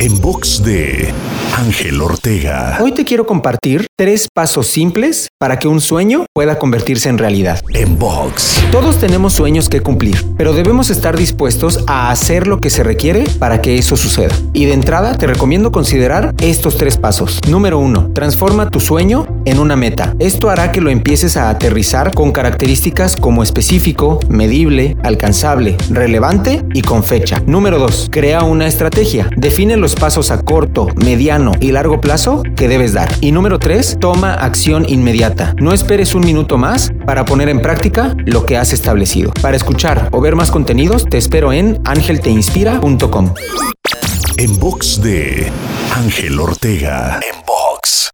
En box de Ángel Ortega. Hoy te quiero compartir tres pasos simples para que un sueño pueda convertirse en realidad. En box. Todos tenemos sueños que cumplir, pero debemos estar dispuestos a hacer lo que se requiere para que eso suceda. Y de entrada te recomiendo considerar estos tres pasos. Número uno, transforma tu sueño en una meta. Esto hará que lo empieces a aterrizar con características como específico, medible, alcanzable, relevante y con fecha. Número dos, crea una estrategia. Define pasos a corto, mediano y largo plazo que debes dar. Y número 3, toma acción inmediata. No esperes un minuto más para poner en práctica lo que has establecido. Para escuchar o ver más contenidos, te espero en angelteinspira.com. En box de Ángel Ortega. En box.